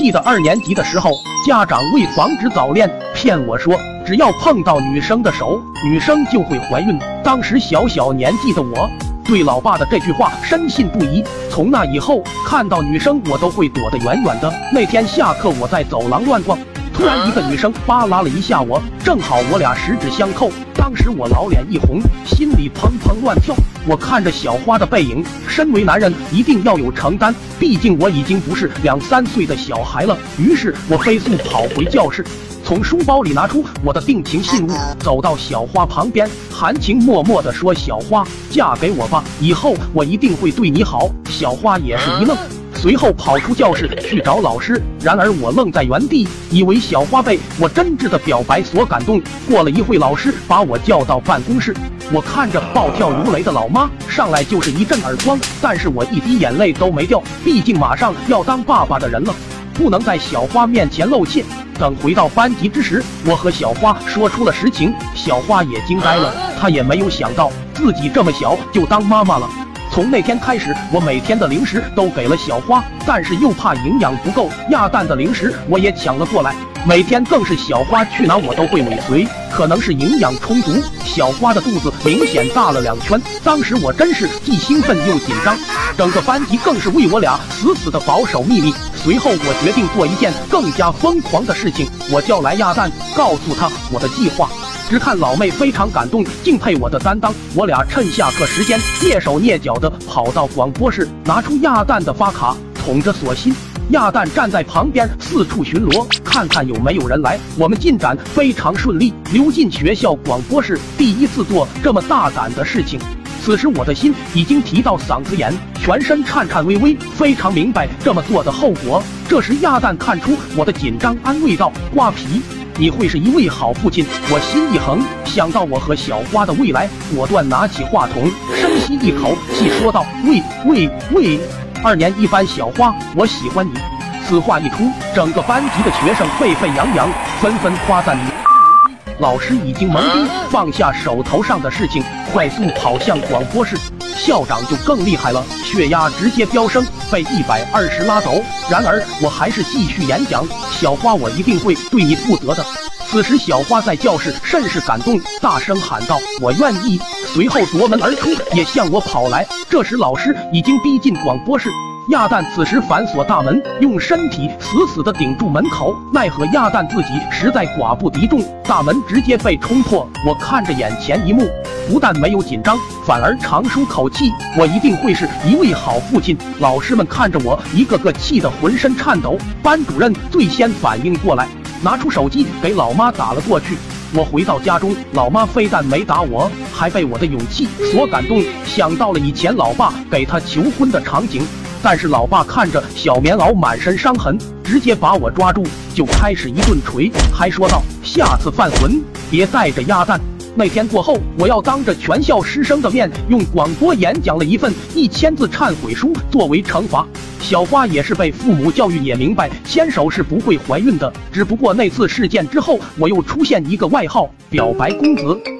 记得二年级的时候，家长为防止早恋，骗我说只要碰到女生的手，女生就会怀孕。当时小小年纪的我，对老爸的这句话深信不疑。从那以后，看到女生我都会躲得远远的。那天下课，我在走廊乱逛。突然，一个女生扒拉了一下我，正好我俩十指相扣。当时我老脸一红，心里砰砰乱跳。我看着小花的背影，身为男人一定要有承担，毕竟我已经不是两三岁的小孩了。于是我飞速跑回教室，从书包里拿出我的定情信物，走到小花旁边，含情脉脉地说：“小花，嫁给我吧，以后我一定会对你好。”小花也是一愣。随后跑出教室去找老师，然而我愣在原地，以为小花被我真挚的表白所感动。过了一会，老师把我叫到办公室，我看着暴跳如雷的老妈，上来就是一阵耳光，但是我一滴眼泪都没掉，毕竟马上要当爸爸的人了，不能在小花面前露怯。等回到班级之时，我和小花说出了实情，小花也惊呆了，她也没有想到自己这么小就当妈妈了。从那天开始，我每天的零食都给了小花，但是又怕营养不够，鸭蛋的零食我也抢了过来。每天更是小花去哪我都会尾随，可能是营养充足，小花的肚子明显大了两圈。当时我真是既兴奋又紧张，整个班级更是为我俩死死的保守秘密。随后我决定做一件更加疯狂的事情，我叫来鸭蛋，告诉他我的计划。只看老妹非常感动，敬佩我的担当。我俩趁下课时间，蹑手蹑脚的跑到广播室，拿出亚蛋的发卡，捅着锁芯。亚蛋站在旁边四处巡逻，看看有没有人来。我们进展非常顺利，溜进学校广播室，第一次做这么大胆的事情。此时我的心已经提到嗓子眼，全身颤颤巍巍，非常明白这么做的后果。这时亚蛋看出我的紧张，安慰道：“瓜皮。”你会是一位好父亲，我心一横，想到我和小花的未来，果断拿起话筒，深吸一口气，说道：“喂喂喂，二年一班小花，我喜欢你。”此话一出，整个班级的学生沸沸扬扬，纷纷夸赞你。老师已经懵逼，放下手头上的事情，快速跑向广播室。校长就更厉害了，血压直接飙升，被一百二十拉走。然而我还是继续演讲，小花，我一定会对你负责的。此时小花在教室甚是感动，大声喊道：“我愿意。”随后夺门而出，也向我跑来。这时老师已经逼近广播室。亚蛋此时反锁大门，用身体死死地顶住门口，奈何亚蛋自己实在寡不敌众，大门直接被冲破。我看着眼前一幕，不但没有紧张，反而长舒口气。我一定会是一位好父亲。老师们看着我，一个个气得浑身颤抖。班主任最先反应过来，拿出手机给老妈打了过去。我回到家中，老妈非但没打我，还被我的勇气所感动，想到了以前老爸给她求婚的场景。但是老爸看着小棉袄满身伤痕，直接把我抓住，就开始一顿锤，还说道：“下次犯浑别带着鸭蛋。”那天过后，我要当着全校师生的面用广播演讲了一份一千字忏悔书作为惩罚。小花也是被父母教育，也明白牵手是不会怀孕的。只不过那次事件之后，我又出现一个外号——表白公子。